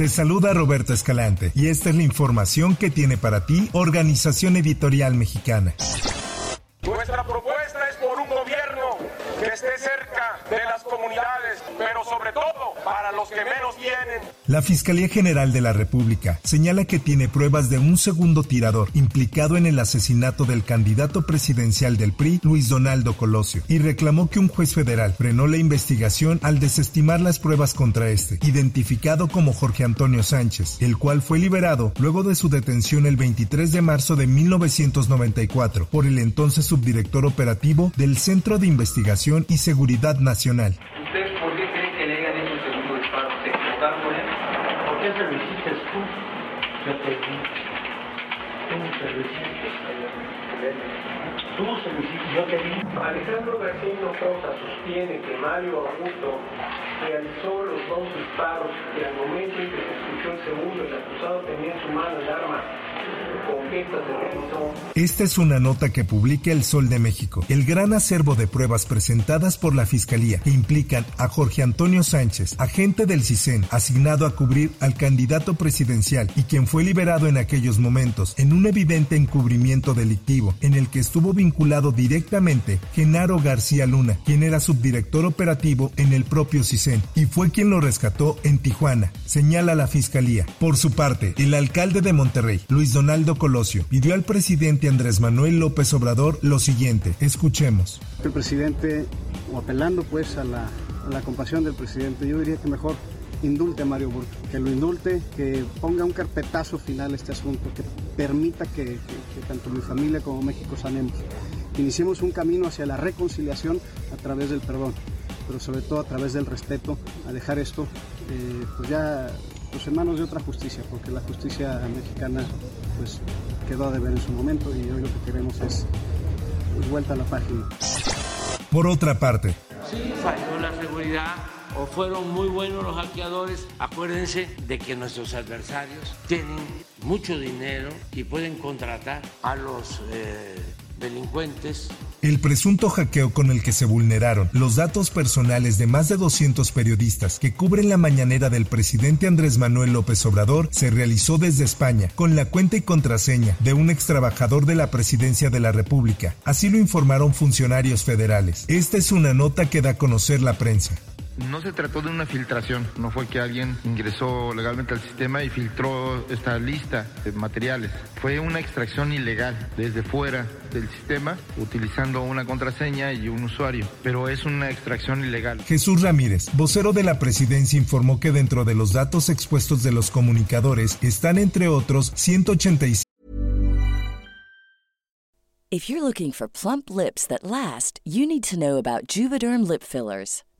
Te saluda Roberto Escalante y esta es la información que tiene para ti Organización Editorial Mexicana. Nuestra propuesta es por un gobierno que esté cerca de las comunidades, pero sobre todo para La Fiscalía General de la República señala que tiene pruebas de un segundo tirador implicado en el asesinato del candidato presidencial del PRI, Luis Donaldo Colosio, y reclamó que un juez federal frenó la investigación al desestimar las pruebas contra este, identificado como Jorge Antonio Sánchez, el cual fue liberado luego de su detención el 23 de marzo de 1994 por el entonces subdirector operativo del Centro de Investigación y Seguridad Nacional. ¿Ustedes por qué creen que le hayan hecho el segundo disparo? ¿Se equivocaron con él? ¿Por qué se lo hiciste Yo te di. Tú se lo hiciste. Tú se lo hiciste, yo te di. Alejandro García Rosa sostiene que Mario Augusto realizó los dos disparos y al momento en que se escuchó el segundo, el acusado tenía en su mano el arma esta es una nota que publica El Sol de México. El gran acervo de pruebas presentadas por la Fiscalía que implican a Jorge Antonio Sánchez, agente del CISEN, asignado a cubrir al candidato presidencial y quien fue liberado en aquellos momentos en un evidente encubrimiento delictivo en el que estuvo vinculado directamente Genaro García Luna, quien era subdirector operativo en el propio CISEN y fue quien lo rescató en Tijuana, señala la Fiscalía. Por su parte, el alcalde de Monterrey, Luis Donaldo Colosio, pidió al presidente Andrés Manuel López Obrador lo siguiente. Escuchemos. El presidente, o apelando pues a la, compasión del presidente, yo diría que mejor indulte a Mario Burto, que lo indulte, que ponga un carpetazo final a este asunto, que permita que, tanto mi familia como México sanemos. Iniciemos un camino hacia la reconciliación a través del perdón, pero sobre todo a través del respeto, a dejar esto eh, pues ya pues en manos de otra justicia, porque la justicia mexicana pues quedó a deber en su momento y hoy lo que queremos es pues, vuelta a la página. Por otra parte, Sí, falló la seguridad o fueron muy buenos los hackeadores. Acuérdense de que nuestros adversarios tienen mucho dinero y pueden contratar a los eh, delincuentes El presunto hackeo con el que se vulneraron los datos personales de más de 200 periodistas que cubren la mañanera del presidente Andrés Manuel López Obrador se realizó desde España con la cuenta y contraseña de un ex trabajador de la presidencia de la República. Así lo informaron funcionarios federales. Esta es una nota que da a conocer la prensa. No se trató de una filtración, no fue que alguien ingresó legalmente al sistema y filtró esta lista de materiales. Fue una extracción ilegal desde fuera del sistema utilizando una contraseña y un usuario, pero es una extracción ilegal. Jesús Ramírez, vocero de la presidencia, informó que dentro de los datos expuestos de los comunicadores están entre otros 185 If you're looking for plump lips that last, you need to know about Juvederm lip fillers.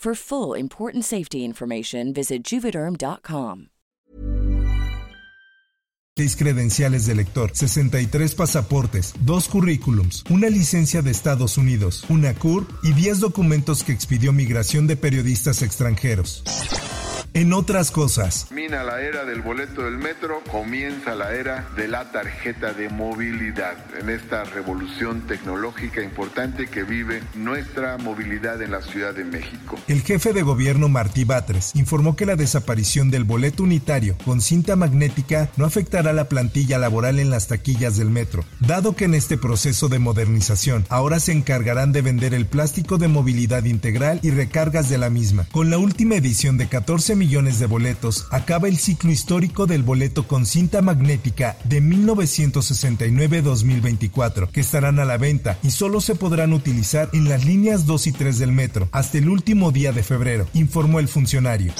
For full important safety information, visit juvederm.com. seis credenciales de lector, 63 pasaportes, dos currículums, una licencia de Estados Unidos, una CUR y 10 documentos que expidió Migración de Periodistas Extranjeros. En otras cosas, Termina la era del boleto del metro, comienza la era de la tarjeta de movilidad. En esta revolución tecnológica importante que vive nuestra movilidad en la Ciudad de México. el jefe de gobierno Martí Batres informó que la desaparición del boleto unitario con cinta magnética no afectará la plantilla laboral en las taquillas del metro, dado que en este proceso de modernización ahora se encargarán de vender el plástico de movilidad integral y recargas de la misma. Con la última edición de 14 millones de boletos, acaba el ciclo histórico del boleto con cinta magnética de 1969-2024, que estarán a la venta y solo se podrán utilizar en las líneas 2 y 3 del metro hasta el último día de febrero, informó el funcionario.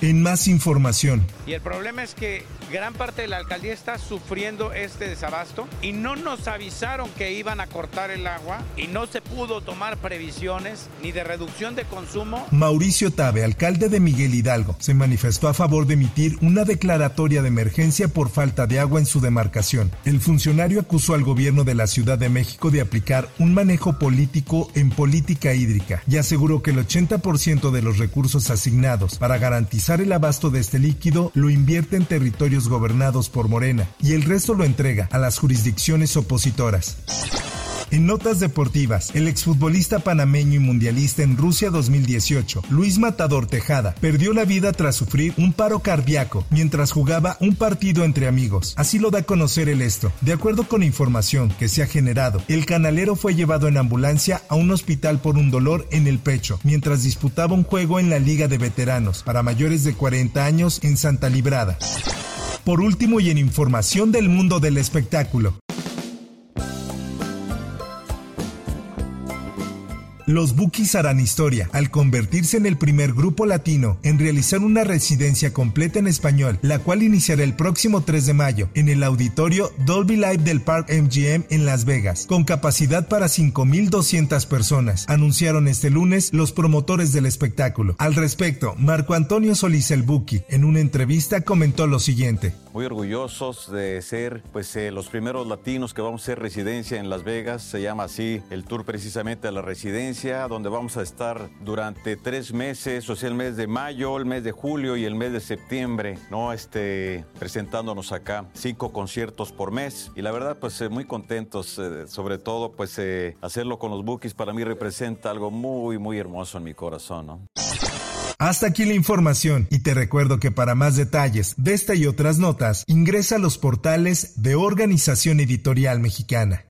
En más información, Y el problema es que gran parte de la alcaldía está sufriendo este desabasto y no nos avisaron que iban a cortar el agua y no se pudo tomar previsiones ni de reducción de consumo. Mauricio Tabe, alcalde de Miguel Hidalgo, se manifestó a favor de emitir una declaratoria de emergencia por falta de agua en su demarcación. El funcionario acusó al gobierno de la Ciudad de México de aplicar un manejo político en política hídrica y aseguró que el 80% de los recursos asignados para garantizar el abasto de este líquido lo invierte en territorios gobernados por Morena y el resto lo entrega a las jurisdicciones opositoras. En notas deportivas, el exfutbolista panameño y mundialista en Rusia 2018, Luis Matador Tejada, perdió la vida tras sufrir un paro cardíaco mientras jugaba un partido entre amigos. Así lo da a conocer el esto. De acuerdo con información que se ha generado, el canalero fue llevado en ambulancia a un hospital por un dolor en el pecho mientras disputaba un juego en la Liga de Veteranos para mayores de 40 años en Santa Librada. Por último y en información del mundo del espectáculo, Los Bookies harán historia al convertirse en el primer grupo latino en realizar una residencia completa en español, la cual iniciará el próximo 3 de mayo en el auditorio Dolby Live del Park MGM en Las Vegas, con capacidad para 5.200 personas, anunciaron este lunes los promotores del espectáculo. Al respecto, Marco Antonio Solís el Buki, en una entrevista comentó lo siguiente. Muy orgullosos de ser pues eh, los primeros latinos que vamos a hacer residencia en Las Vegas. Se llama así el tour precisamente a la residencia, donde vamos a estar durante tres meses, o sea, el mes de mayo, el mes de julio y el mes de septiembre, ¿no? Este, presentándonos acá cinco conciertos por mes. Y la verdad, pues eh, muy contentos, eh, sobre todo, pues eh, hacerlo con los Bookies para mí representa algo muy, muy hermoso en mi corazón, ¿no? Hasta aquí la información y te recuerdo que para más detalles de esta y otras notas ingresa a los portales de Organización Editorial Mexicana.